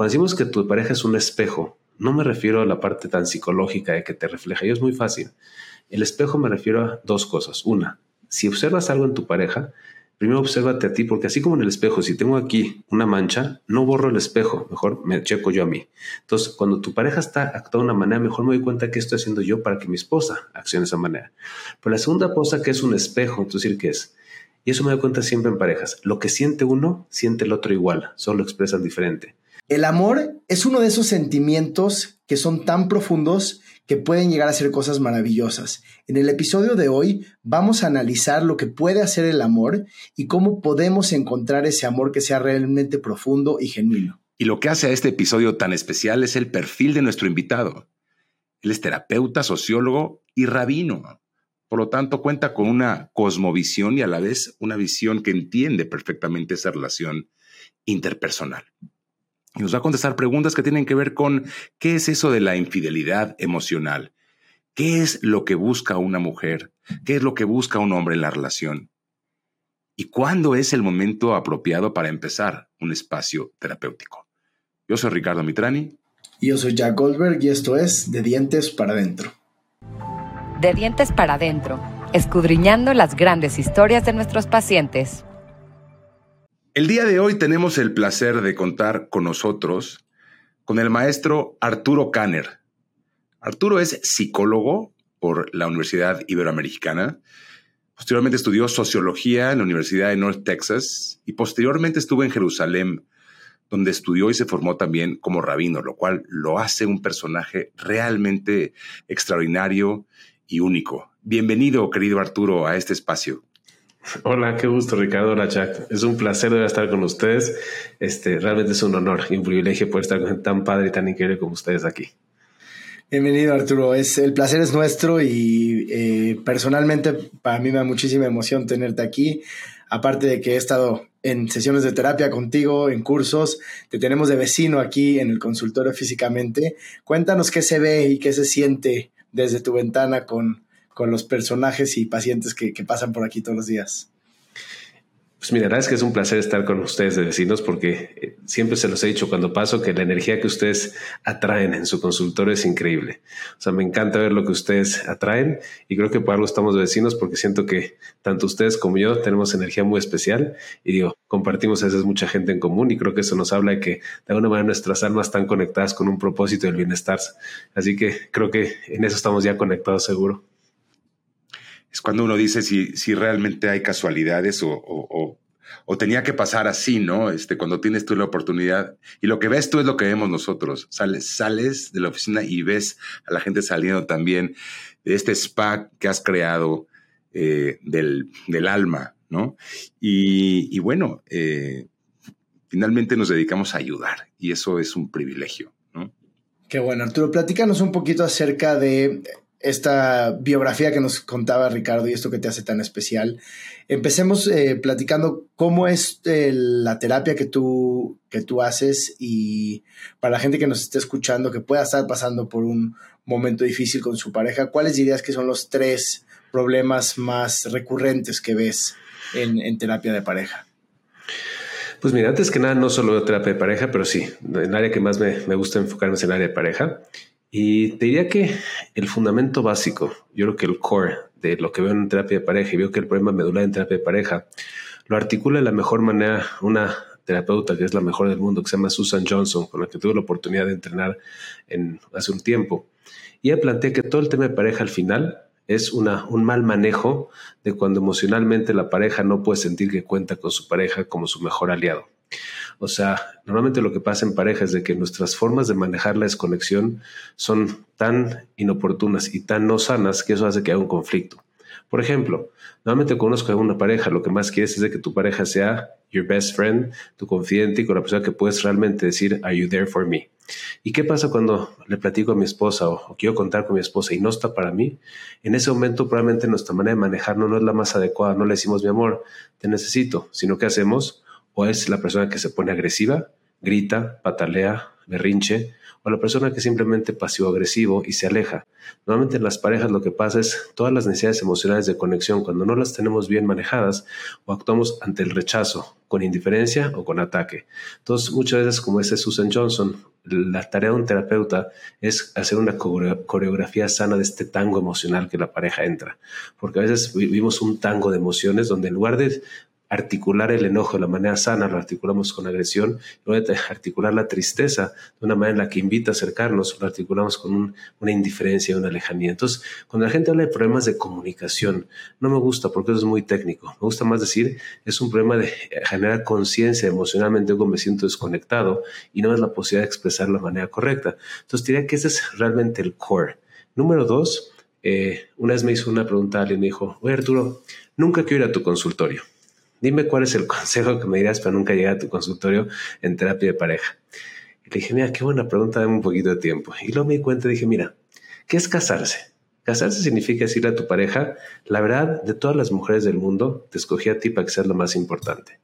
Cuando decimos que tu pareja es un espejo, no me refiero a la parte tan psicológica de que te refleja, y es muy fácil. El espejo me refiero a dos cosas. Una, si observas algo en tu pareja, primero obsérvate a ti, porque así como en el espejo, si tengo aquí una mancha, no borro el espejo, mejor me checo yo a mí. Entonces, cuando tu pareja está actuando de una manera, mejor me doy cuenta qué estoy haciendo yo para que mi esposa accione de esa manera. Pero la segunda cosa que es un espejo, entonces, ¿qué es? Y eso me doy cuenta siempre en parejas. Lo que siente uno, siente el otro igual, solo expresan diferente. El amor es uno de esos sentimientos que son tan profundos que pueden llegar a ser cosas maravillosas. En el episodio de hoy vamos a analizar lo que puede hacer el amor y cómo podemos encontrar ese amor que sea realmente profundo y genuino. Y lo que hace a este episodio tan especial es el perfil de nuestro invitado. Él es terapeuta, sociólogo y rabino. Por lo tanto, cuenta con una cosmovisión y a la vez una visión que entiende perfectamente esa relación interpersonal. Y nos va a contestar preguntas que tienen que ver con qué es eso de la infidelidad emocional, qué es lo que busca una mujer, qué es lo que busca un hombre en la relación y cuándo es el momento apropiado para empezar un espacio terapéutico. Yo soy Ricardo Mitrani. Y yo soy Jack Goldberg y esto es De Dientes para Adentro. De Dientes para Adentro, escudriñando las grandes historias de nuestros pacientes. El día de hoy tenemos el placer de contar con nosotros con el maestro Arturo Kanner. Arturo es psicólogo por la Universidad Iberoamericana. Posteriormente estudió sociología en la Universidad de North Texas y posteriormente estuvo en Jerusalén, donde estudió y se formó también como rabino, lo cual lo hace un personaje realmente extraordinario y único. Bienvenido, querido Arturo, a este espacio. Hola, qué gusto, Ricardo. Hola, Jack. Es un placer estar con ustedes. Este, realmente es un honor y un privilegio poder estar con tan padre y tan increíble como ustedes aquí. Bienvenido, Arturo. Es, el placer es nuestro y eh, personalmente para mí me da muchísima emoción tenerte aquí. Aparte de que he estado en sesiones de terapia contigo, en cursos, te tenemos de vecino aquí en el consultorio físicamente. Cuéntanos qué se ve y qué se siente desde tu ventana con, con los personajes y pacientes que, pasan por aquí todos los días. Pues mira, la verdad es que es un placer estar con ustedes de vecinos porque eh, siempre se los he dicho cuando paso que la energía que ustedes atraen en su consultorio es increíble. O sea, me encanta ver lo que ustedes atraen y creo que por algo estamos de vecinos porque siento que tanto ustedes como yo tenemos energía muy especial y digo, compartimos a veces mucha gente en común y creo que eso nos habla de que de alguna manera nuestras almas están conectadas con un propósito del bienestar. Así que creo que en eso estamos ya conectados seguro es cuando uno dice si, si realmente hay casualidades o, tenía que pasar así, ¿no? Este, cuando tienes tú la oportunidad y lo que ves tú es lo que vemos nosotros. Sales, sales de la oficina y ves a la gente saliendo también de este spa que has creado eh, del, alma, ¿no? Y, bueno, eh, finalmente nos dedicamos a ayudar y eso es un privilegio, ¿no? Qué bueno, Arturo, platícanos un poquito acerca de esta biografía que nos contaba Ricardo y esto que te hace tan especial. Empecemos eh, platicando cómo es eh, la terapia que tú, que tú haces y para la gente que nos esté escuchando, que pueda estar pasando por un momento difícil con su pareja, ¿cuáles dirías que son los tres problemas más recurrentes que ves en, terapia de pareja? Pues mira, antes que nada, no solo terapia de pareja, pero sí, el área que más me, me gusta enfocarme es el área de pareja. Y te diría que el fundamento básico, yo creo que el core de lo que veo en terapia de pareja y veo que el problema medular en terapia de pareja lo articula de la mejor manera una terapeuta que es la mejor del mundo, que se llama Susan Johnson, con la que tuve la oportunidad de entrenar en, hace un tiempo. Y ella plantea que todo el tema de pareja al final es una, un mal manejo de cuando emocionalmente la pareja no puede sentir que cuenta con su pareja como su mejor aliado. O sea, normalmente lo que pasa en pareja es de que nuestras formas de manejar la desconexión son tan inoportunas y tan no sanas que eso hace que haya un conflicto. Por ejemplo, normalmente conozco a una pareja, lo que más quieres es de que tu pareja sea your best friend, tu confidente y con la persona que puedes realmente decir, are you there for me? ¿Y qué pasa cuando le platico a mi esposa o, quiero contar con mi esposa y no está para mí? En ese momento probablemente nuestra manera de manejarlo no es la más adecuada, no le decimos mi amor, te necesito, sino que hacemos o es la persona que se pone agresiva grita, patalea, berrinche, o la persona que simplemente pasivo-agresivo y se aleja. Normalmente en las parejas lo que pasa es todas las necesidades emocionales de conexión, cuando no las tenemos bien manejadas o actuamos ante el rechazo, con indiferencia o con ataque. Entonces, muchas veces, como dice Susan Johnson, la tarea de un terapeuta es hacer una coreografía sana de este tango emocional que la pareja entra. Porque a veces vivimos un tango de emociones donde en lugar de articular el enojo de la manera sana, lo articulamos con agresión, luego articular la tristeza de una manera en la que invita a acercarnos, lo articulamos con una indiferencia, una lejanía. Entonces, cuando la gente habla de problemas de comunicación, no me gusta porque eso es muy técnico. Me gusta más decir, es un problema de generar conciencia emocionalmente, como me siento desconectado y no es la posibilidad de expresar la manera correcta. Entonces, diría que ese es realmente el core. Número dos, eh, una vez me hizo una pregunta alguien me dijo, oye Arturo, nunca quiero ir a tu consultorio. Dime cuál es el consejo que me dirás para nunca llegar a tu consultorio en terapia de pareja. Y le dije, mira, qué buena pregunta, dame un poquito de tiempo. Y luego me di cuenta y dije, mira, ¿qué es casarse? Casarse significa decirle a tu pareja, la verdad, de todas las mujeres del mundo, te escogí a ti para que seas lo más importante.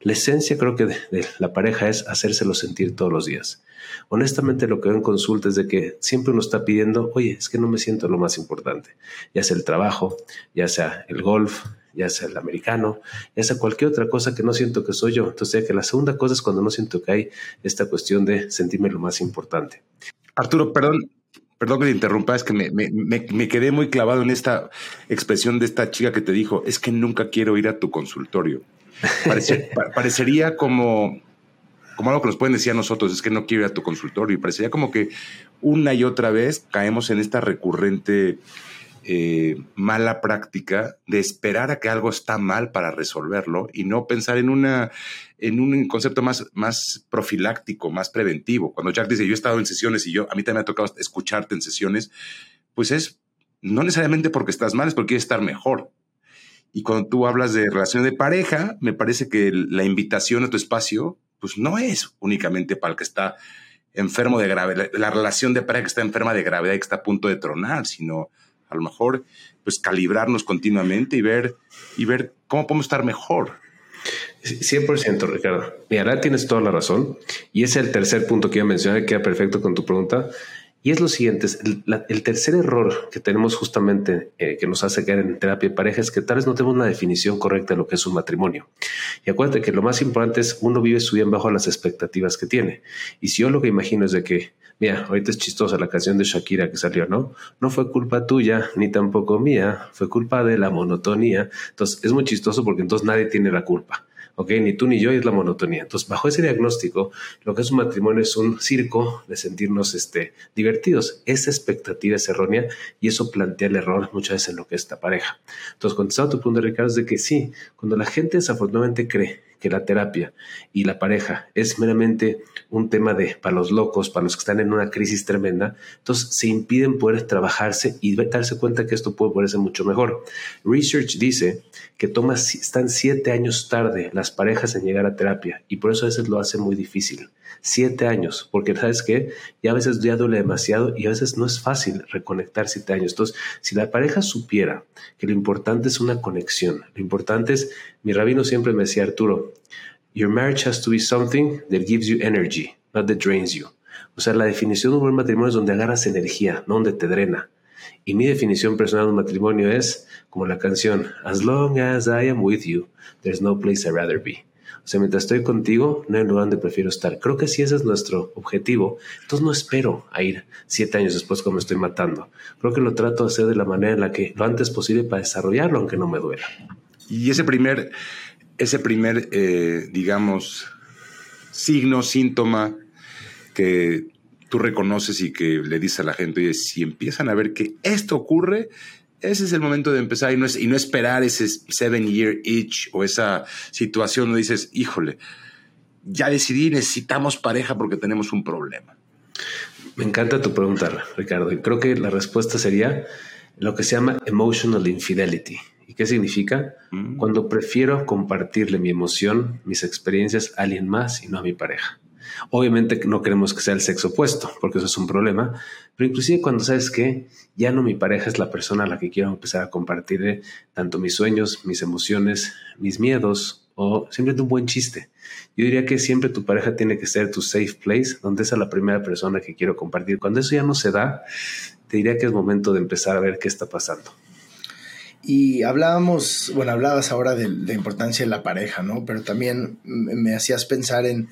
La esencia creo que de, la pareja es hacérselo sentir todos los días. Honestamente lo que veo en consulta es de que siempre uno está pidiendo, oye, es que no me siento lo más importante, ya sea el trabajo, ya sea el golf, ya sea el americano, ya sea cualquier otra cosa que no siento que soy yo. Entonces, que la segunda cosa es cuando no siento que hay esta cuestión de sentirme lo más importante. Arturo, perdón, perdón que te interrumpa, es que me, me, me, quedé muy clavado en esta expresión de esta chica que te dijo, es que nunca quiero ir a tu consultorio. parecería como, como algo que nos pueden decir a nosotros, es que no quiero ir a tu consultorio. Y parecería como que una y otra vez caemos en esta recurrente eh, mala práctica de esperar a que algo está mal para resolverlo y no pensar en, una, en un concepto más, más profiláctico, más preventivo. Cuando Jack dice, yo he estado en sesiones y yo, a mí también me ha tocado escucharte en sesiones, pues es no necesariamente porque estás mal, es porque quieres estar mejor. Y cuando tú hablas de relación de pareja, me parece que la invitación a tu espacio, pues no es únicamente para el que está enfermo de gravedad, la relación de pareja que está enferma de gravedad y que está a punto de tronar, sino a lo mejor, pues calibrarnos continuamente y ver, y ver cómo podemos estar mejor. 100% Ricardo. Mira, ahora tienes toda la razón. Y es el tercer punto que iba a mencionar, que queda perfecto con tu pregunta. Y es lo siguiente, el, tercer error que tenemos justamente eh, que nos hace caer en terapia de pareja es que tal vez no tenemos una definición correcta de lo que es un matrimonio. Y acuérdate que lo más importante es uno vive su vida bajo las expectativas que tiene. Y si yo lo que imagino es de que Mira, ahorita es chistosa la canción de Shakira que salió, ¿no? No fue culpa tuya, ni tampoco mía, fue culpa de la monotonía. Entonces, es muy chistoso porque entonces nadie tiene la culpa. ¿Ok? Ni tú ni yo es la monotonía. Entonces, bajo ese diagnóstico, lo que es un matrimonio es un circo de sentirnos este, divertidos. Esa expectativa es errónea y eso plantea el error muchas veces en lo que es esta pareja. Entonces, contestando a tu punto, Ricardo, es de que sí, cuando la gente desafortunadamente cree que la terapia y la pareja es meramente un tema de para los locos, para los que están en una crisis tremenda, entonces se impiden poder trabajarse y darse cuenta que esto puede ponerse mucho mejor. Research dice que toma, están siete años tarde las parejas en llegar a terapia y por eso a veces lo hace muy difícil. Siete años, porque sabes que ya a veces ya duele demasiado y a veces no es fácil reconectar siete años. Entonces, si la pareja supiera que lo importante es una conexión, lo importante es, mi rabino siempre me decía, Arturo, your marriage has to be something that gives you energy, not that drains you. O sea, la definición de un buen matrimonio es donde agarras energía, no donde te drena. Y mi definición personal de un matrimonio es como la canción, As long as I am with you, there's no place I'd rather be. O sea, mientras estoy contigo, no hay lugar donde prefiero estar. Creo que si ese es nuestro objetivo, entonces no espero a ir siete años después como estoy matando. Creo que lo trato de hacer de la manera en la que lo antes posible para desarrollarlo, aunque no me duela. Y ese primer, ese primer, eh, digamos, signo, síntoma que tú reconoces y que le dices a la gente, oye, si empiezan a ver que esto ocurre, ese es el momento de empezar y no, esperar ese seven year itch o esa situación donde dices, híjole, ya decidí, necesitamos pareja porque tenemos un problema. Me encanta tu pregunta, Ricardo. Y creo que la respuesta sería lo que se llama emotional infidelity. ¿Y qué significa? Mm. Cuando prefiero compartirle mi emoción, mis experiencias a alguien más y no a mi pareja. Obviamente no queremos que sea el sexo opuesto, porque eso es un problema, pero inclusive cuando sabes que ya no mi pareja es la persona a la que quiero empezar a compartir tanto mis sueños, mis emociones, mis miedos o simplemente un buen chiste. Yo diría que siempre tu pareja tiene que ser tu safe place, donde es la primera persona que quiero compartir. Cuando eso ya no se da, te diría que es momento de empezar a ver qué está pasando. Y hablábamos, bueno, hablabas ahora de la importancia de la pareja, ¿no? Pero también me hacías pensar en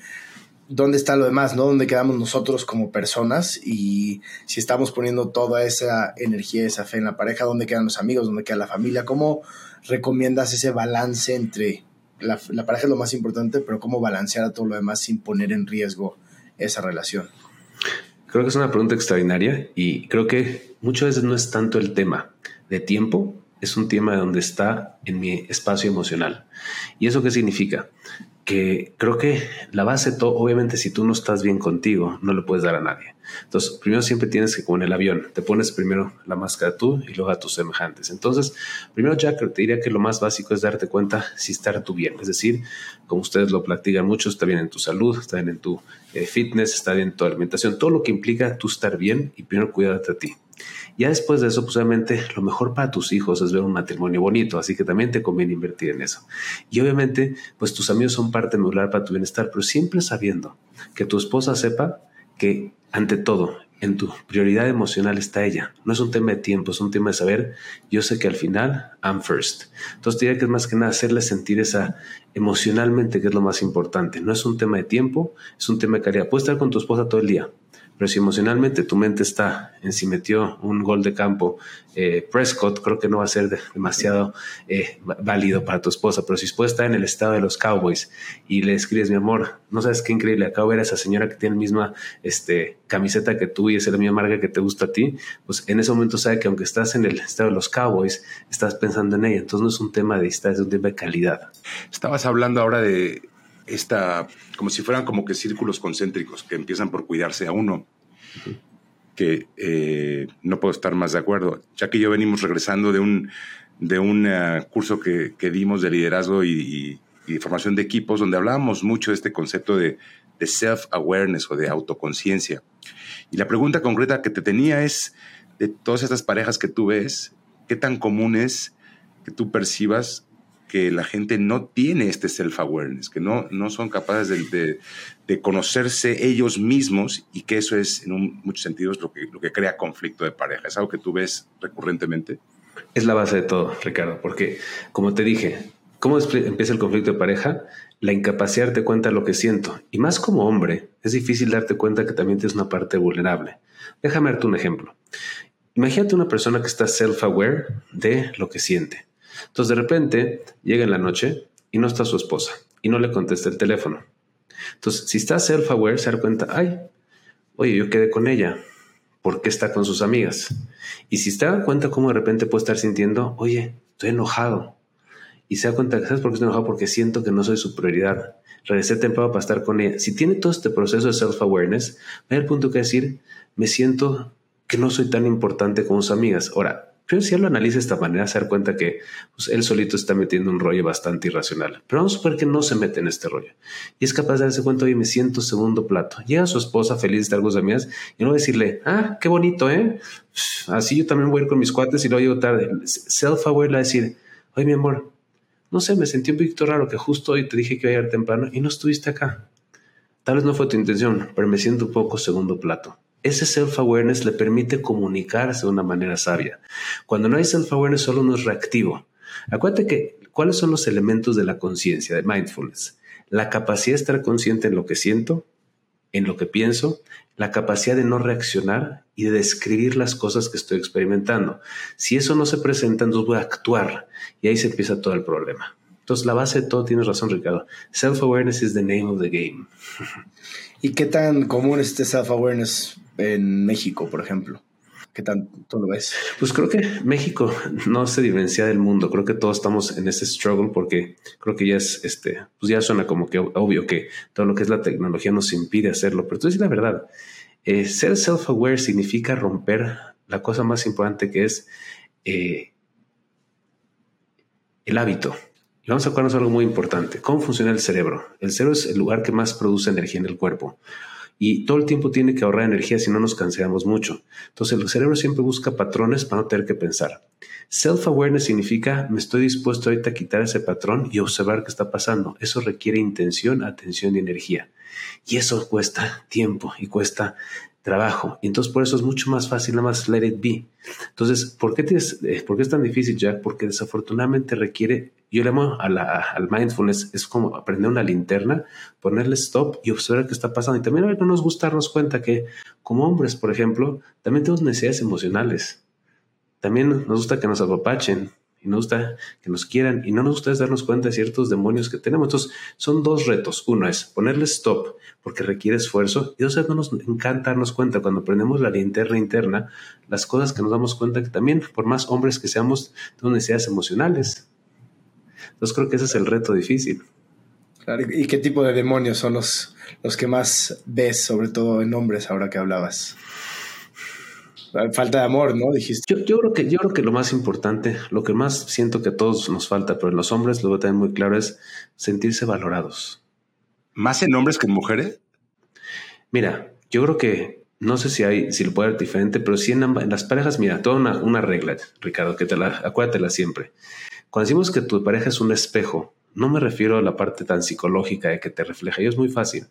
dónde está lo demás, ¿no? Dónde quedamos nosotros como personas y si estamos poniendo toda esa energía, esa fe en la pareja, dónde quedan los amigos, dónde queda la familia, cómo recomiendas ese balance entre la, la pareja es lo más importante, pero cómo balancear a todo lo demás sin poner en riesgo esa relación. Creo que es una pregunta extraordinaria y creo que muchas veces no es tanto el tema de tiempo, es un tema de donde está en mi espacio emocional. ¿Y eso qué significa? que creo que la base, todo, obviamente si tú no estás bien contigo, no le puedes dar a nadie. Entonces, primero siempre tienes que, como en el avión, te pones primero la máscara tú y luego a tus semejantes. Entonces, primero Jack, te diría que lo más básico es darte cuenta si está tú bien. Es decir, como ustedes lo platican mucho, está bien en tu salud, está bien en tu eh, fitness, está bien en tu alimentación, todo lo que implica tú estar bien y primero cuídate a ti. Ya después de eso, pues obviamente lo mejor para tus hijos es ver un matrimonio bonito, así que también te conviene invertir en eso. Y obviamente, pues tus amigos son parte medular para tu bienestar, pero siempre sabiendo que tu esposa sepa que ante todo, en tu prioridad emocional está ella. No es un tema de tiempo, es un tema de saber, yo sé que al final, I'm first. Entonces diría que es más que nada hacerle sentir esa emocionalmente que es lo más importante. No es un tema de tiempo, es un tema de calidad. Puedes estar con tu esposa todo el día, pero si emocionalmente tu mente está en si metió un gol de campo eh, Prescott, creo que no va a ser demasiado eh, válido para tu esposa. Pero si puede estar en el estado de los Cowboys y le escribes, mi amor, no sabes qué increíble, acabo de ver a esa señora que tiene la misma este, camiseta que tú y es la misma marca que te gusta a ti, pues en ese momento sabe que aunque estás en el estado de los Cowboys, estás pensando en ella. Entonces no es un tema de distancia, es un tema de calidad. Estabas hablando ahora de esta, como si fueran como que círculos concéntricos que empiezan por cuidarse a uno, que eh, no puedo estar más de acuerdo. Ya que yo venimos regresando de un, de un eh, curso que, que, dimos de liderazgo y, y, formación de equipos, donde hablábamos mucho de este concepto de, de self-awareness o de autoconciencia. Y la pregunta concreta que te tenía es, de todas estas parejas que tú ves, ¿qué tan común es que tú percibas que la gente no tiene este self-awareness, que no, no son capaces de, de, conocerse ellos mismos y que eso es en muchos sentidos lo que, lo que crea conflicto de pareja. ¿Es algo que tú ves recurrentemente? Es la base de todo, Ricardo, porque como te dije, ¿cómo empieza el conflicto de pareja? La incapacidad de darte cuenta de lo que siento. Y más como hombre, es difícil darte cuenta que también tienes una parte vulnerable. Déjame darte un ejemplo. Imagínate una persona que está self-aware de lo que siente entonces de repente llega en la noche y no está su esposa y no le contesta el teléfono. Entonces, si está self-aware, se da cuenta, ay, oye, yo quedé con ella, ¿por qué está con sus amigas? Y si se da cuenta cómo de repente puede estar sintiendo, oye, estoy enojado. Y se da cuenta, ¿sabes por qué estoy enojado? Porque siento que no soy su prioridad. Regresé temprano para estar con ella. Si tiene todo este proceso de self-awareness, va el punto que decir, me siento que no soy tan importante como sus amigas. Ahora, pero si él lo analiza de esta manera, se da cuenta que pues, él solito está metiendo un rollo bastante irracional. Pero vamos a suponer que no se mete en este rollo. Y es capaz de darse cuenta, oye, me siento segundo plato. Llega su esposa feliz de estar con sus amigas y no decirle, ah, qué bonito, ¿eh? Así yo también voy a ir con mis cuates y luego llego tarde. Self-aware a decir, oye, mi amor, no sé, me sentí un poquito raro que justo hoy te dije que iba a llegar temprano y no estuviste acá. Tal vez no fue tu intención, pero me siento un poco segundo plato. Ese self-awareness le permite comunicarse de una manera sabia. Cuando no hay self-awareness, solo uno es reactivo. Acuérdate que, ¿cuáles son los elementos de la conciencia, de mindfulness? La capacidad de estar consciente en lo que siento, en lo que pienso, la capacidad de no reaccionar y de describir las cosas que estoy experimentando. Si eso no se presenta, entonces voy a actuar y ahí se empieza todo el problema. Entonces, la base de todo, tienes razón, Ricardo. Self-awareness is the name of the game. ¿Y qué tan común es este self-awareness en México, por ejemplo? ¿Qué tanto lo ves? Pues creo que México no se diferencia del mundo. Creo que todos estamos en ese struggle porque creo que ya es, este, pues ya suena como que obvio que todo lo que es la tecnología nos impide hacerlo. Pero tú dices la verdad. Eh, ser self-aware significa romper la cosa más importante que es eh, el hábito. Y vamos a acordarnos algo muy importante. ¿Cómo funciona el cerebro? El cerebro es el lugar que más produce energía en el cuerpo. Y todo el tiempo tiene que ahorrar energía si no nos cansamos mucho. Entonces el cerebro siempre busca patrones para no tener que pensar. Self-awareness significa me estoy dispuesto ahorita a quitar ese patrón y observar qué está pasando. Eso requiere intención, atención y energía. Y eso cuesta tiempo y cuesta trabajo. Y entonces por eso es mucho más fácil nada más let it be. Entonces, ¿por qué, tienes, eh, ¿por qué es tan difícil, Jack? Porque desafortunadamente requiere, yo le llamo a la, al mindfulness, es como aprender una linterna, ponerle stop y observar qué está pasando. Y también a ver, no nos gusta darnos cuenta que como hombres, por ejemplo, también tenemos necesidades emocionales. También nos gusta que nos apapachen, y nos gusta que nos quieran y no nos gusta darnos cuenta de ciertos demonios que tenemos. Entonces, son dos retos. Uno es ponerle stop porque requiere esfuerzo y dos no nos encanta darnos cuenta cuando prendemos la linterna interna, las cosas que nos damos cuenta que también, por más hombres que seamos, tenemos necesidades emocionales. Entonces, creo que ese es el reto difícil. ¿Y qué tipo de demonios son los, los que más ves, sobre todo en hombres, ahora que hablabas? Falta de amor, ¿no? Dijiste. Yo, creo que, yo creo que lo más importante, lo que más siento que a todos nos falta, pero en los hombres lo veo también muy claro, es sentirse valorados. ¿Más en hombres que en mujeres? Mira, yo creo que no sé si hay, si lo puede ser diferente, pero sí en, las parejas, mira, toda una, una, regla, Ricardo, que te la, acuérdatela siempre. Cuando decimos que tu pareja es un espejo, no me refiero a la parte tan psicológica de que te refleja, y es muy fácil.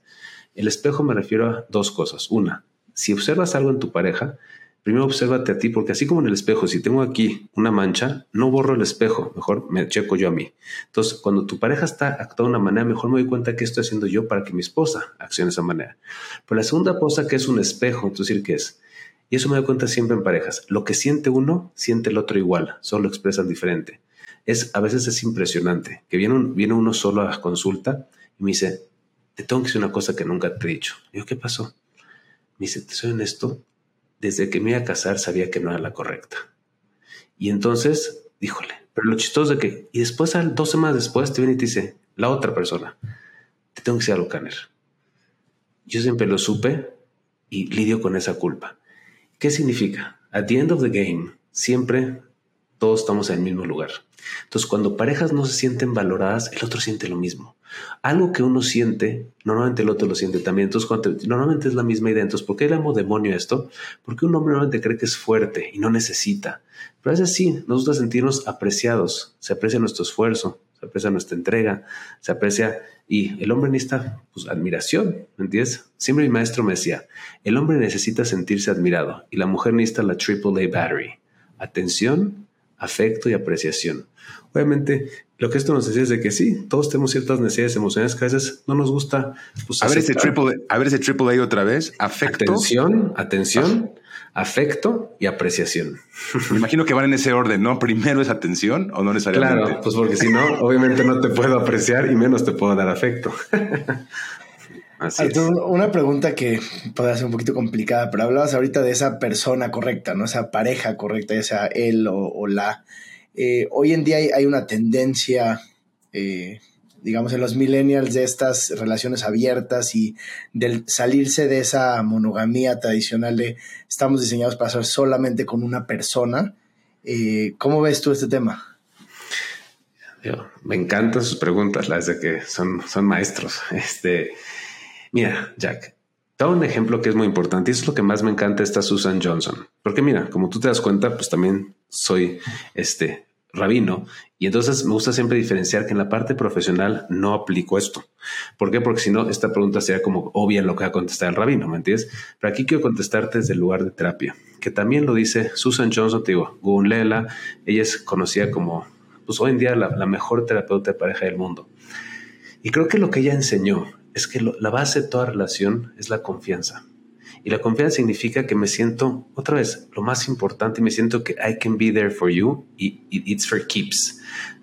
El espejo me refiero a dos cosas. Una, si observas algo en tu pareja, primero obsérvate a ti, porque así como en el espejo, si tengo aquí una mancha, no borro el espejo, mejor me checo yo a mí. Entonces, cuando tu pareja está actuando de una manera, mejor me doy cuenta qué estoy haciendo yo para que mi esposa accione de esa manera. Pero la segunda cosa que es un espejo, es decir, ¿qué es? Y eso me doy cuenta siempre en parejas. Lo que siente uno, siente el otro igual, solo lo expresan diferente. Es, a veces es impresionante que viene, uno solo a consulta y me dice, te tengo que decir una cosa que nunca te he dicho. Digo, ¿qué pasó? Me dice, te soy honesto, desde que me iba a casar sabía que no era la correcta. Y entonces, díjole, pero lo chistoso de que, y después, dos semanas después, te viene y te dice, la otra persona, te tengo que decir algo, Caner. Yo siempre lo supe y lidio con esa culpa. ¿Qué significa? At the end of the game, siempre todos estamos en el mismo lugar. Entonces, cuando parejas no se sienten valoradas, el otro siente lo mismo. Algo que uno siente, normalmente el otro lo siente también. Entonces, normalmente es la misma idea. Entonces, ¿por qué llamo demonio esto? Porque un hombre normalmente cree que es fuerte y no necesita. Pero es así, nos gusta sentirnos apreciados. Se aprecia nuestro esfuerzo, se aprecia nuestra entrega, se aprecia. Y el hombre necesita pues, admiración, ¿me entiendes? Siempre mi maestro me decía: el hombre necesita sentirse admirado y la mujer necesita la AAA battery. Atención, afecto y apreciación. Obviamente, lo que esto nos decía es de que sí, todos tenemos ciertas necesidades emocionales que a veces no nos gusta. Pues, a, ver ese triple, a ver ese triple A otra vez. Afecto. Atención, atención, afecto y apreciación. Me imagino que van en ese orden, ¿no? Primero es atención o no necesariamente. Claro, pues porque si no, obviamente no te puedo apreciar y menos te puedo dar afecto. Así es. Una pregunta que puede ser un poquito complicada, pero hablabas ahorita de esa persona correcta, ¿no? Esa pareja correcta, ya sea él o la. Eh, hoy en día hay, una tendencia, eh, digamos, en los millennials de estas relaciones abiertas y del salirse de esa monogamía tradicional de estamos diseñados para ser solamente con una persona. Eh, ¿Cómo ves tú este tema? me encantan sus preguntas, las de que son, son maestros. Este, mira, Jack, da un ejemplo que es muy importante y eso es lo que más me encanta esta Susan Johnson. Porque mira, como tú te das cuenta, pues también soy este rabino. Y entonces me gusta siempre diferenciar que en la parte profesional no aplico esto. ¿Por qué? Porque si no, esta pregunta sería como obvia lo que va a contestar el rabino, ¿me entiendes? Pero aquí quiero contestarte desde el lugar de terapia, que también lo dice Susan Johnson, te digo, Lela, ella es conocida como, pues hoy en día la, mejor terapeuta de pareja del mundo. Y creo que lo que ella enseñó es que la base de toda relación es la confianza. Y la confianza significa que me siento, otra vez, lo más importante, me siento que I can be there for you y, it's for keeps.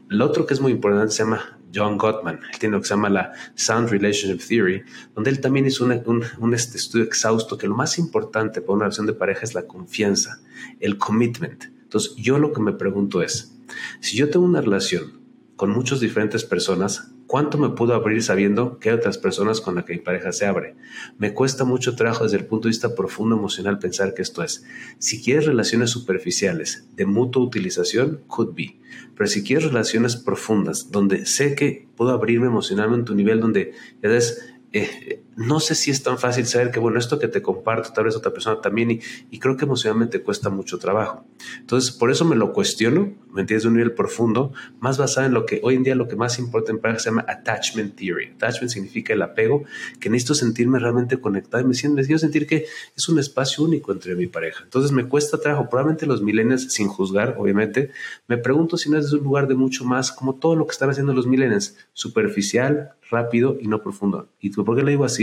Lo otro que es muy importante se llama John Gottman. Él tiene lo que se llama la Sound Relationship Theory, donde él también hizo un, un este estudio exhausto que lo más importante para una relación de pareja es la confianza, el commitment. Entonces, yo lo que me pregunto es, si yo tengo una relación con muchas diferentes personas, ¿Cuánto me puedo abrir sabiendo que hay otras personas con las que mi pareja se abre? Me cuesta mucho trabajo desde el punto de vista profundo emocional pensar que esto es. Si quieres relaciones superficiales de mutua utilización, could be. Pero si quieres relaciones profundas, donde sé que puedo abrirme emocionalmente a un nivel donde ya eh, no sé si es tan fácil saber que, bueno, esto que te comparto, tal vez otra persona también, y, creo que emocionalmente cuesta mucho trabajo. Entonces, por eso me lo cuestiono, ¿me entiendes? De un nivel profundo, más basado en lo que hoy en día lo que más importa en pareja se llama attachment theory. Attachment significa el apego, que necesito sentirme realmente conectado y me siento, necesito sentir que es un espacio único entre mi pareja. Entonces, me cuesta trabajo. Probablemente los millennials, sin juzgar, obviamente, me pregunto si no es un lugar de mucho más, como todo lo que están haciendo los millennials, superficial, rápido y no profundo. ¿Y por qué le digo así?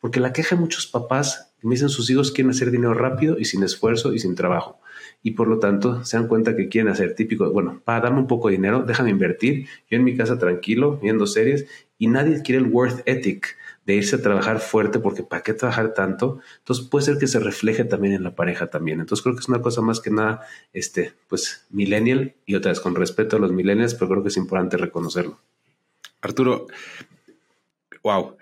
Porque la queja de muchos papás me dicen sus hijos quieren hacer dinero rápido y sin esfuerzo y sin trabajo. Y por lo tanto se dan cuenta que quieren hacer típico, bueno, para darme un poco de dinero, déjame invertir, yo en mi casa tranquilo, viendo series, y nadie quiere el worth ethic de irse a trabajar fuerte porque ¿para qué trabajar tanto? Entonces puede ser que se refleje también en la pareja también. Entonces creo que es una cosa más que nada, este, pues millennial y otra vez con respeto a los millennials, pero creo que es importante reconocerlo. Arturo, wow,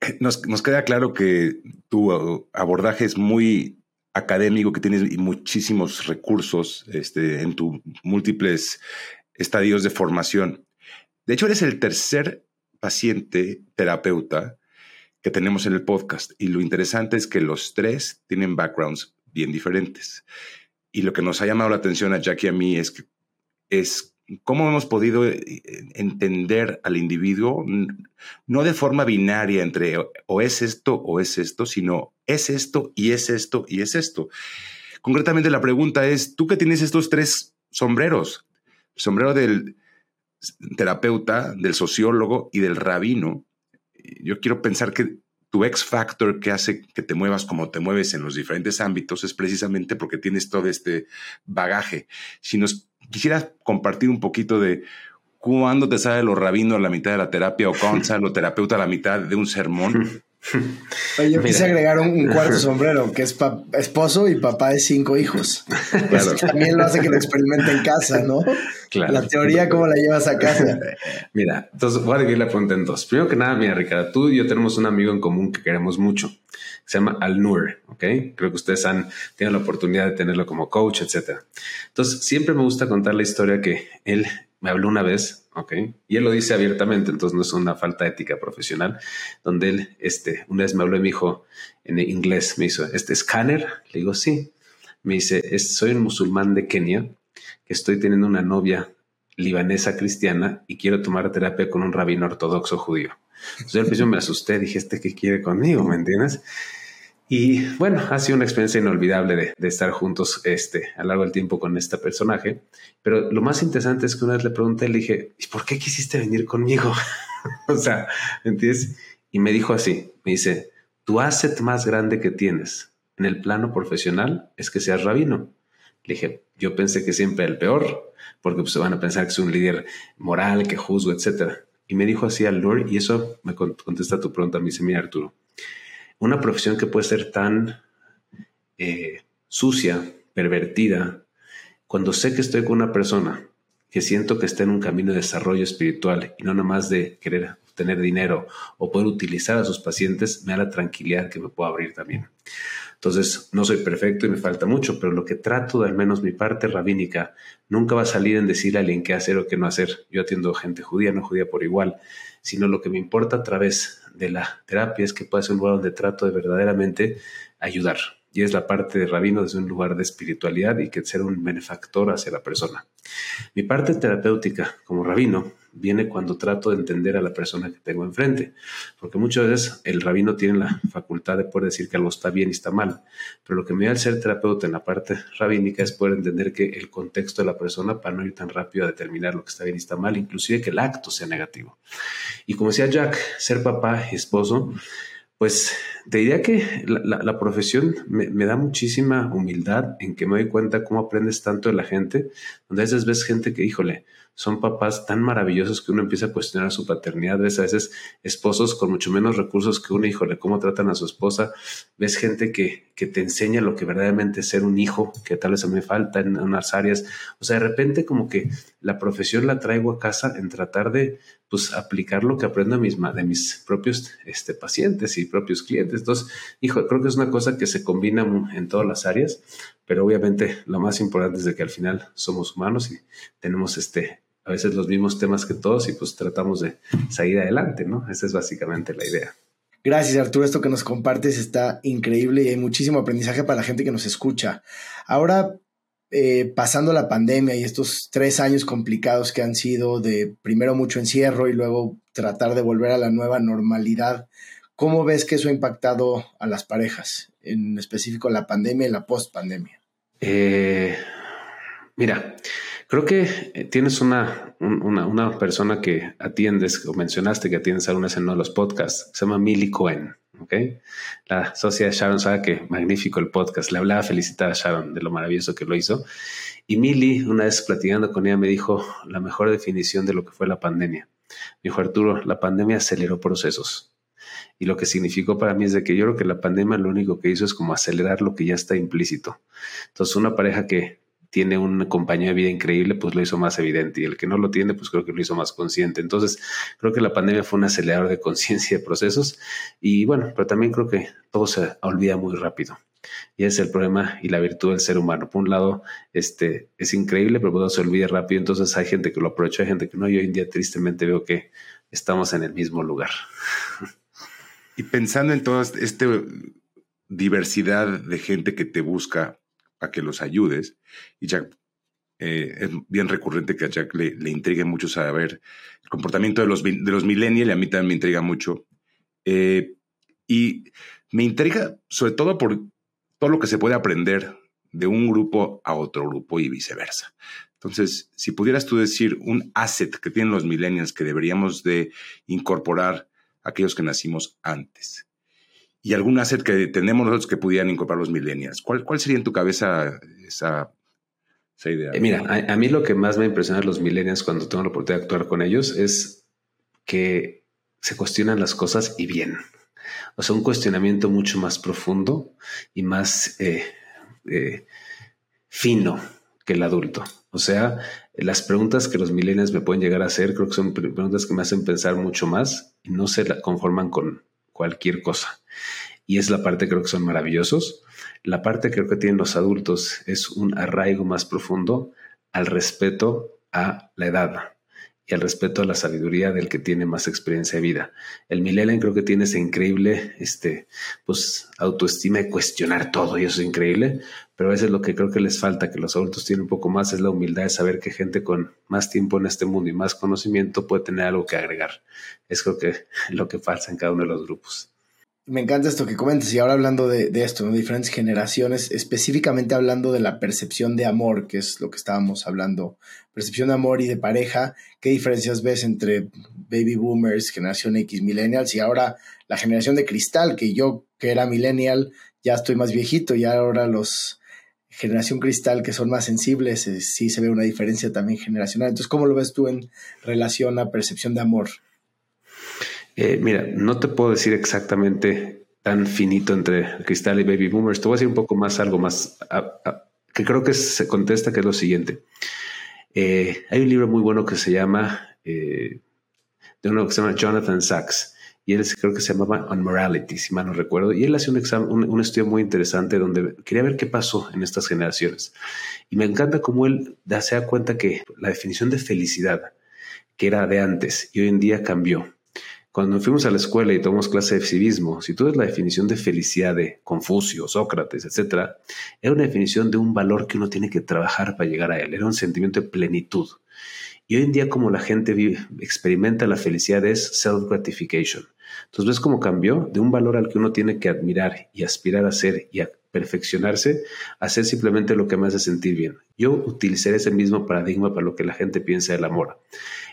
nos, queda claro que tu abordaje es muy académico, que tienes muchísimos recursos este, en tus múltiples estadios de formación. De hecho, eres el tercer paciente terapeuta que tenemos en el podcast y lo interesante es que los tres tienen backgrounds bien diferentes. Y lo que nos ha llamado la atención a Jackie y a mí es que es cómo hemos podido eh, entender al individuo, no de forma binaria entre o es esto o es esto, sino es esto y es esto y es esto. Concretamente la pregunta es, tú que tienes estos tres sombreros, el sombrero del terapeuta, del sociólogo y del rabino, yo quiero pensar que tu X factor que hace que te muevas como te mueves en los diferentes ámbitos es precisamente porque tienes todo este bagaje. Si nos quisieras compartir un poquito de cuándo te sale lo rabino a la mitad de la terapia o cuándo sale lo terapeuta a la mitad de un sermón. Oye, yo quise agregar un, cuarto sombrero, que es esposo y papá de cinco hijos. Claro. también lo hace que lo experimente en casa, ¿no? Claro. La teoría, ¿cómo la llevas a casa? Mira, entonces voy a dividir la pregunta en dos. Primero que nada, mira, Ricardo, tú y yo tenemos un amigo en común que queremos mucho. Se llama Al-Nur, ¿ok? Creo que ustedes han tenido la oportunidad de tenerlo como coach, etcétera. Entonces, siempre me gusta contar la historia que él me habló una vez, ¿ok? Y él lo dice abiertamente, entonces no es una falta ética profesional, donde él, este, una vez me habló y me dijo en inglés, me hizo, ¿este escáner? Le digo, sí. Me dice, soy un musulmán de Kenia, que estoy teniendo una novia libanesa cristiana y quiero tomar terapia con un rabino ortodoxo judío. Entonces al principio me asusté, dije, ¿este qué quiere conmigo? ¿Me entiendes? Y bueno, ha sido una experiencia inolvidable de, estar juntos este, a lo largo del tiempo con este personaje. Pero lo más interesante es que una vez le pregunté, le dije, ¿y por qué quisiste venir conmigo? o sea, ¿entiendes? Y me dijo así, me dice, tu asset más grande que tienes en el plano profesional es que seas rabino. Le dije, yo pensé que siempre el peor, porque pues, van a pensar que soy un líder moral, que juzgo, etc. Y me dijo así al Lord, y eso me contesta tu pregunta, me dice, mira Arturo, una profesión que puede ser tan eh, sucia, pervertida, cuando sé que estoy con una persona que siento que está en un camino de desarrollo espiritual y no nada más de querer tener dinero o poder utilizar a sus pacientes, me da la tranquilidad que me puedo abrir también. Entonces, no soy perfecto y me falta mucho, pero lo que trato de al menos mi parte rabínica nunca va a salir en decirle a alguien qué hacer o qué no hacer. Yo atiendo gente judía, no judía por igual, sino lo que me importa a través de la terapia es que pueda ser un lugar donde trato de verdaderamente ayudar. Y es la parte de rabino desde un lugar de espiritualidad y que ser un benefactor hacia la persona. Mi parte terapéutica como rabino viene cuando trato de entender a la persona que tengo enfrente, porque muchas veces el rabino tiene la facultad de poder decir que algo está bien y está mal, pero lo que me da el ser terapeuta en la parte rabínica es poder entender que el contexto de la persona para no ir tan rápido a determinar lo que está bien y está mal, inclusive que el acto sea negativo. Y como decía Jack, ser papá esposo, pues te diría que la, profesión me, me, da muchísima humildad en que me doy cuenta cómo aprendes tanto de la gente, donde a veces ves gente que, híjole, son papás tan maravillosos que uno empieza a cuestionar su paternidad. Ves a veces esposos con mucho menos recursos que uno, híjole, cómo tratan a su esposa. Ves gente que, que te enseña lo que verdaderamente es ser un hijo, que tal vez me falta en unas áreas. O sea, de repente como que la profesión la traigo a casa en tratar de pues aplicar lo que aprendo de mis propios este, pacientes y propios clientes. Entonces, creo que es una cosa que se combina en todas las áreas, pero obviamente lo más importante es que al final somos humanos y tenemos este a veces los mismos temas que todos y pues tratamos de salir adelante, ¿no? Esa es básicamente la idea. Gracias Arturo, esto que nos compartes está increíble y hay muchísimo aprendizaje para la gente que nos escucha. Ahora, eh, pasando la pandemia y estos tres años complicados que han sido de primero mucho encierro y luego tratar de volver a la nueva normalidad, ¿cómo ves que eso ha impactado a las parejas, en específico la pandemia y la post-pandemia? Eh, mira, creo que tienes una, una, persona que atiendes, o mencionaste que atiendes algunas en uno de los podcasts, se llama Millie Cohen. ¿Okay? La socia de Sharon sabe que magnífico el podcast. Le hablaba felicitar a Sharon de lo maravilloso que lo hizo. Y Millie, una vez platicando con ella, me dijo la mejor definición de lo que fue la pandemia. Me dijo Arturo, la pandemia aceleró procesos. Y lo que significó para mí es de que yo creo que la pandemia lo único que hizo es como acelerar lo que ya está implícito. Entonces, una pareja que tiene un compañero de vida increíble, pues lo hizo más evidente. Y el que no lo tiene, pues creo que lo hizo más consciente. Entonces, creo que la pandemia fue un acelerador de conciencia de procesos. Y bueno, pero también creo que todo se olvida muy rápido. Y ese es el problema y la virtud del ser humano. Por un lado, este, es increíble, pero todo se olvida rápido. Entonces hay gente que lo aprovecha, hay gente que no. Y hoy en día tristemente veo que estamos en el mismo lugar. Y pensando en toda esta diversidad de gente que te busca que los ayudes, y Jack, eh, es bien recurrente que a Jack le, le, intrigue mucho saber el comportamiento de los, de los millennials, y a mí también me intriga mucho. Eh, y me intriga sobre todo por todo lo que se puede aprender de un grupo a otro grupo y viceversa. Entonces, si pudieras tú decir un asset que tienen los millennials que deberíamos de incorporar aquellos que nacimos antes. Y algún asset que tenemos nosotros que pudieran incorporar los millennials. ¿Cuál, sería en tu cabeza esa, idea? Eh, mira, a, mí lo que más me impresiona de los millennials cuando tengo la oportunidad de actuar con ellos es que se cuestionan las cosas y bien. O sea, un cuestionamiento mucho más profundo y más eh, eh, fino que el adulto. O sea, las preguntas que los millennials me pueden llegar a hacer, creo que son preguntas que me hacen pensar mucho más y no se conforman con cualquier cosa. Y es la parte creo que son maravillosos. La parte creo que tienen los adultos es un arraigo más profundo al respeto a la edad y al respeto a la sabiduría del que tiene más experiencia de vida. El millennial creo que tiene ese increíble, este, pues, autoestima de cuestionar todo y eso es increíble, pero a veces lo que creo que les falta, que los adultos tienen un poco más, es la humildad de saber que gente con más tiempo en este mundo y más conocimiento puede tener algo que agregar. Es creo que lo que falta en cada uno de los grupos. Me encanta esto que comentas y ahora hablando de, esto, ¿no? diferentes generaciones, específicamente hablando de la percepción de amor, que es lo que estábamos hablando, percepción de amor y de pareja, ¿qué diferencias ves entre baby boomers, generación X, millennials y ahora la generación de cristal, que yo que era millennial ya estoy más viejito y ahora los generación cristal que son más sensibles, eh, sí se ve una diferencia también generacional. Entonces, ¿cómo lo ves tú en relación a percepción de amor? Eh, mira, no te puedo decir exactamente tan finito entre cristal y baby boomers. Te voy a decir un poco más, algo más que creo que se contesta, que es lo siguiente. Eh, hay un libro muy bueno que se llama, de uno que se llama Jonathan Sachs y él creo que se llamaba On Morality, si mal no recuerdo, y él hace un, examen, un, estudio muy interesante donde quería ver qué pasó en estas generaciones. Y me encanta cómo él da, se da cuenta que la definición de felicidad, que era de antes y hoy en día cambió. Cuando fuimos a la escuela y tomamos clase de civismo, si tú ves la definición de felicidad de Confucio, Sócrates, etcétera, era una definición de un valor que uno tiene que trabajar para llegar a él, era un sentimiento de plenitud. Y hoy en día como la gente vive, experimenta la felicidad es self-gratification. Entonces ves cómo cambió de un valor al que uno tiene que admirar y aspirar a ser y a perfeccionarse, a hacer simplemente lo que me hace sentir bien. Yo utilizaré ese mismo paradigma para lo que la gente piensa del amor.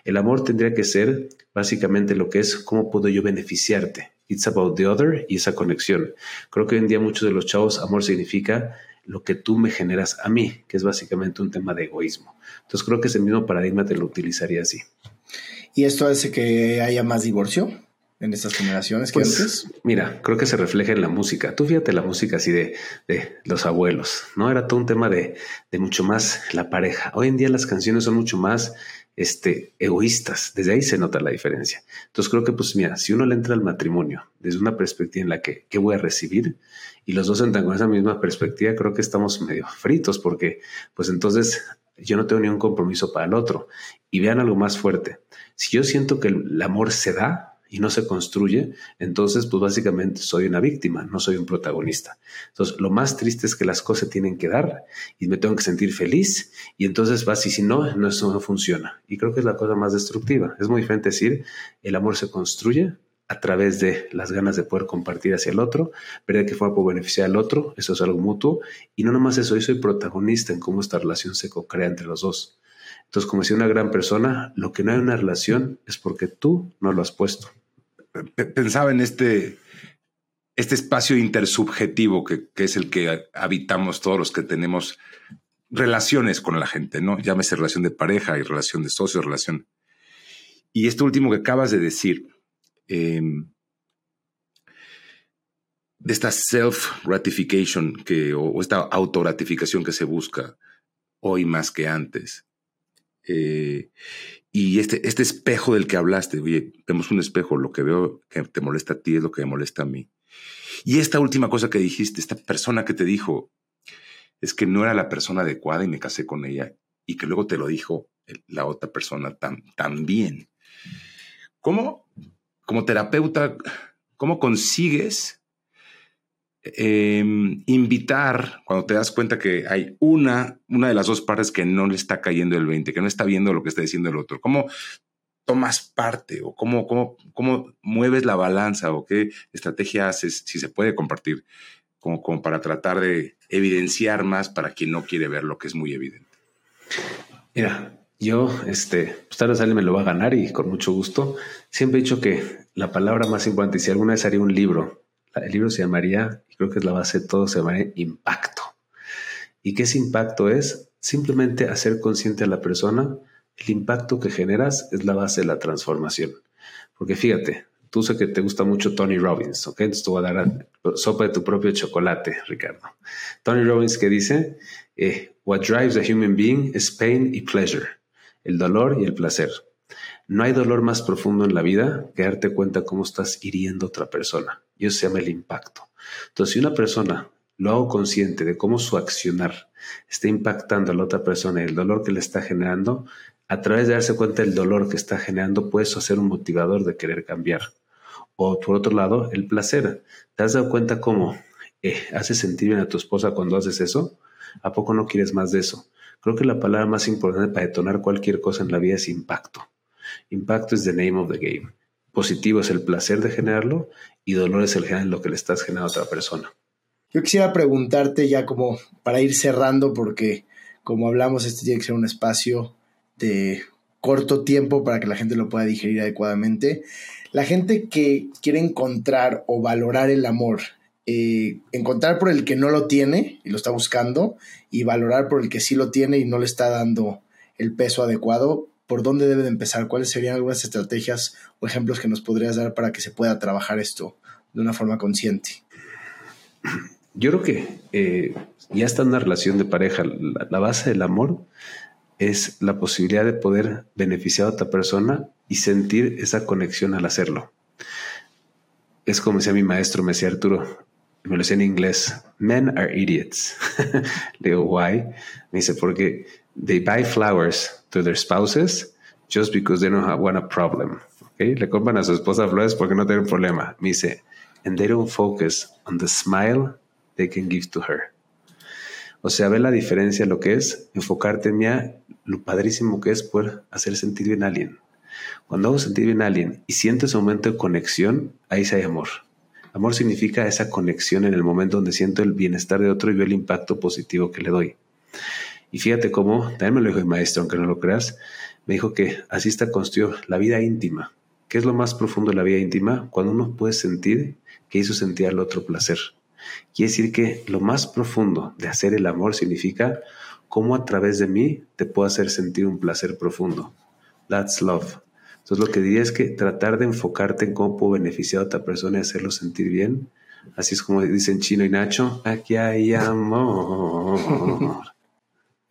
El amor tendría que ser básicamente lo que es cómo puedo yo beneficiarte. It's about the other y esa conexión. Creo que hoy en día muchos de los chavos amor significa lo que tú me generas a mí, que es básicamente un tema de egoísmo. Entonces creo que ese mismo paradigma te lo utilizaría así. ¿Y esto hace que haya más divorcio? En estas generaciones que pues, antes? Mira, creo que se refleja en la música. Tú fíjate la música así de, de los abuelos, ¿no? Era todo un tema de, de, mucho más la pareja. Hoy en día las canciones son mucho más este, egoístas. Desde ahí se nota la diferencia. Entonces creo que, pues mira, si uno le entra al matrimonio desde una perspectiva en la que, ¿qué voy a recibir? Y los dos entran con esa misma perspectiva, creo que estamos medio fritos porque, pues entonces yo no tengo ni un compromiso para el otro. Y vean algo más fuerte. Si yo siento que el amor se da, y no se construye, entonces pues básicamente soy una víctima, no soy un protagonista. Entonces lo más triste es que las cosas tienen que dar y me tengo que sentir feliz y entonces vas si no, no eso no funciona. Y creo que es la cosa más destructiva. Es muy diferente decir, el amor se construye a través de las ganas de poder compartir hacia el otro, pero de que fuera por beneficiar al otro, eso es algo mutuo, y no nomás eso, yo soy protagonista en cómo esta relación se co-crea entre los dos. Entonces, como decía una gran persona, lo que no hay una relación es porque tú no lo has puesto. Pensaba en este, este espacio intersubjetivo que, es el que habitamos todos los que tenemos relaciones con la gente, ¿no? Llámese relación de pareja y relación de socio, relación. Y esto último que acabas de decir, Em, de esta self-gratification o, esta auto-gratificación que se busca hoy más que antes. Eh, y este, este espejo del que hablaste, oye, vemos un espejo, lo que veo que te molesta a ti es lo que me molesta a mí. Y esta última cosa que dijiste, esta persona que te dijo, es que no era la persona adecuada y me casé con ella, y que luego te lo dijo la otra persona también. ¿Cómo como terapeuta, ¿cómo consigues em, invitar cuando te das cuenta que hay una, una de las dos partes que no le está cayendo el 20, que no está viendo lo que está diciendo el otro? ¿Cómo tomas parte o cómo, cómo, cómo mueves la balanza o qué estrategia haces, si se puede compartir, como, como para tratar de evidenciar más para quien no quiere ver lo que es muy evidente? Mira, yo, este, pues me lo va a ganar y con mucho gusto. Siempre he dicho que la palabra más importante, si alguna vez haría un libro, el libro se llamaría, creo que es la base de todo, se llamaría impacto. ¿Y qué ese impacto es? Simplemente hacer consciente a la persona, el impacto que generas es la base de la transformación. Porque fíjate, tú sé que te gusta mucho Tony Robbins, ¿ok? Entonces te voy a dar sopa de tu propio chocolate, Ricardo. Tony Robbins que dice, eh, what drives a human being is pain y pleasure el dolor y el placer. No hay dolor más profundo en la vida que darte cuenta cómo estás hiriendo a otra persona. Y eso se llama el impacto. Entonces, si una persona lo hago consciente de cómo su accionar está impactando a la otra persona y el dolor que le está generando, a través de darse cuenta del dolor que está generando, puedes hacer un motivador de querer cambiar. O por otro lado, el placer. ¿Te has dado cuenta cómo eh, hace sentir bien a tu esposa cuando haces eso? ¿A poco no quieres más de eso? Creo que la palabra más importante para detonar cualquier cosa en la vida es impacto. Impacto es the name of the game. Positivo es el placer de generarlo y dolor es el lo que le estás generando a otra persona. Yo quisiera preguntarte ya como para ir cerrando, porque como hablamos, este tiene que ser un espacio de corto tiempo para que la gente lo pueda digerir adecuadamente. La gente que quiere encontrar o valorar el amor eh, encontrar por el que no lo tiene y lo está buscando y valorar por el que sí lo tiene y no le está dando el peso adecuado, ¿por dónde debe de empezar? ¿Cuáles serían algunas estrategias o ejemplos que nos podrías dar para que se pueda trabajar esto de una forma consciente? Yo creo que eh, ya está en una relación de pareja. La, base del amor es la posibilidad de poder beneficiar a otra persona y sentir esa conexión al hacerlo. Es como decía mi maestro, me decía Arturo, me lo decía en inglés, men are idiots. Le digo, why? Me dice, porque they buy flowers to their spouses just because they don't have, want a problem. Okay? Le compran a su esposa flores porque no tienen problema. Me dice, and they don't focus on the smile they can give to her. O sea, ve la diferencia lo que es enfocarte en ya lo padrísimo que es poder hacer sentir bien a alguien. Cuando hago sentir bien a alguien y siento ese momento de conexión, ahí sí hay amor. Amor significa esa conexión en el momento donde siento el bienestar de otro y veo el impacto positivo que le doy. Y fíjate cómo, también me lo dijo el maestro, aunque no lo creas, me dijo que así está construido la vida íntima. ¿Qué es lo más profundo de la vida íntima? Cuando uno puede sentir que hizo sentir al otro placer. Quiere decir que lo más profundo de hacer el amor significa cómo a través de mí te puedo hacer sentir un placer profundo. That's love. Entonces lo que diría es que tratar de enfocarte en cómo puedo beneficiar a otra persona y hacerlo sentir bien. Así es como dicen Chino y Nacho, aquí hay amor.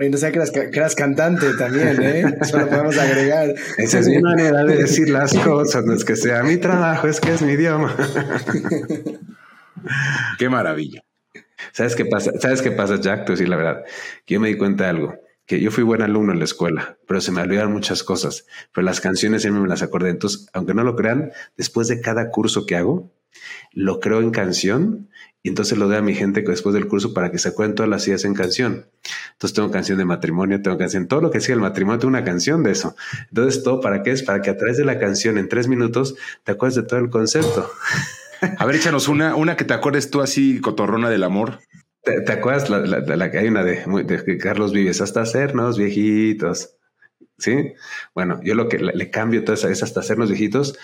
Oye, no sé que eras, cantante también, ¿eh? Eso lo podemos agregar. Esa es mi manera de decir las cosas, no es que sea mi trabajo, es que es mi idioma. Qué maravilla. ¿Sabes qué pasa? ¿Sabes qué pasa, Jack? Tú sí, la verdad. yo me di cuenta de algo que yo fui buen alumno en la escuela, pero se me olvidaron muchas cosas, pero las canciones siempre me las acordé. Entonces, aunque no lo crean, después de cada curso que hago, lo creo en canción y entonces lo doy a mi gente después del curso para que se acuerden todas las ideas en canción. Entonces tengo canción de matrimonio, tengo canción, todo lo que sigue el matrimonio, tengo una canción de eso. Entonces todo para qué es? Para que a través de la canción en tres minutos te acuerdes de todo el concepto. A ver, échanos una, una que te acuerdes tú así, cotorrona del amor. ¿Te, acuerdas la, que hay una de, Carlos Vives, hasta hacernos viejitos? Sí. Bueno, yo lo que le, cambio todas es hasta hacernos viejitos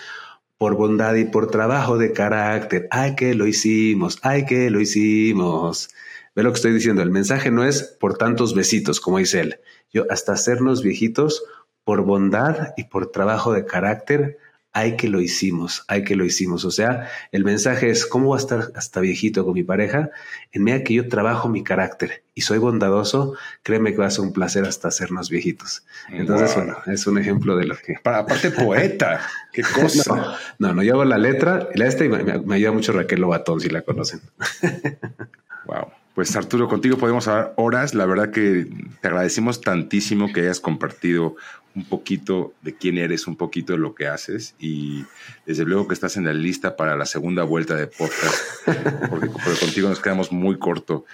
por bondad y por trabajo de carácter. Ay, que lo hicimos, ay, que lo hicimos. Ve lo que estoy diciendo. El mensaje no es por tantos besitos, como dice él. Yo hasta hacernos viejitos por bondad y por trabajo de carácter hay que lo hicimos, hay que lo hicimos. O sea, el mensaje es, ¿cómo voy a estar hasta viejito con mi pareja? En medida que yo trabajo mi carácter y soy bondadoso, créeme que va a ser un placer hasta hacernos viejitos. Entonces, bueno, es un ejemplo de lo que... Para, aparte poeta, qué cosa. No, no, yo hago la letra, la esta y me, me ayuda mucho Raquel Lobatón, si la conocen. wow. Pues Arturo, contigo podemos hablar horas. La verdad que te agradecemos tantísimo que hayas compartido un poquito de quién eres, un poquito de lo que haces y desde luego que estás en la lista para la segunda vuelta de podcast, porque, contigo nos quedamos muy corto.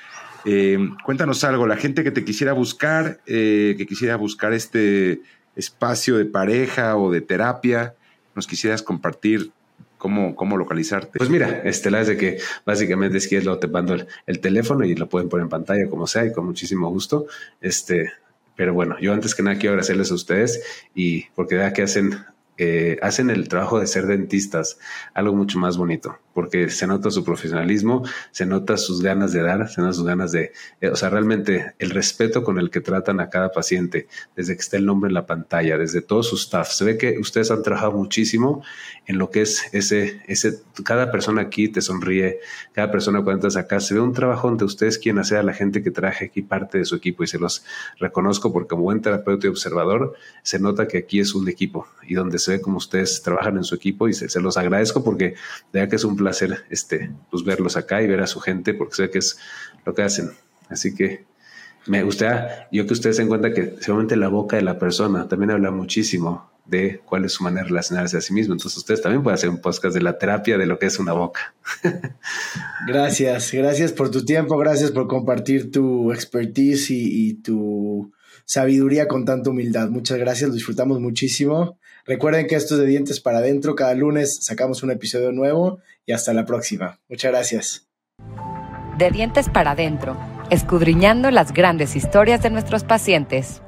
Eh, cuéntanos algo, la gente que te quisiera buscar, eh, que quisiera buscar este espacio de pareja o de terapia, nos quisieras compartir cómo, cómo localizarte. Pues mira, este, la es de que básicamente es que lo te mando el, el, teléfono y lo pueden poner en pantalla como sea y con muchísimo gusto. Este, pero bueno, yo antes que nada quiero agradecerles a ustedes y porque vea que hacen, eh, hacen el trabajo de ser dentistas algo mucho más bonito porque se nota su profesionalismo, se nota sus ganas de dar, se nota sus ganas de, eh, o sea, realmente el respeto con el que tratan a cada paciente, desde que está el nombre en la pantalla, desde todo su staff. Se ve que ustedes han trabajado muchísimo en lo que es ese, ese, cada persona aquí te sonríe, cada persona cuando entras acá, se ve un trabajo donde ustedes quieren hacer a la gente que traje aquí parte de su equipo y se los reconozco porque como buen terapeuta y observador, se nota que aquí es un equipo y donde se ve como ustedes trabajan en su equipo y se, se los agradezco porque vea que es un placer este, pues verlos acá y ver a su gente porque sé que es lo que hacen. Así que me gusta, yo que ustedes se den cuenta que seguramente la boca de la persona también habla muchísimo de cuál es su manera de relacionarse a sí mismo. Entonces ustedes también pueden hacer un podcast de la terapia de lo que es una boca. gracias, gracias por tu tiempo, gracias por compartir tu expertise y, tu sabiduría con tanta humildad. Muchas gracias, lo disfrutamos muchísimo. Recuerden que esto es de dientes para adentro. Cada lunes sacamos un episodio nuevo y hasta la próxima. Muchas gracias. De dientes para adentro, escudriñando las grandes historias de nuestros pacientes.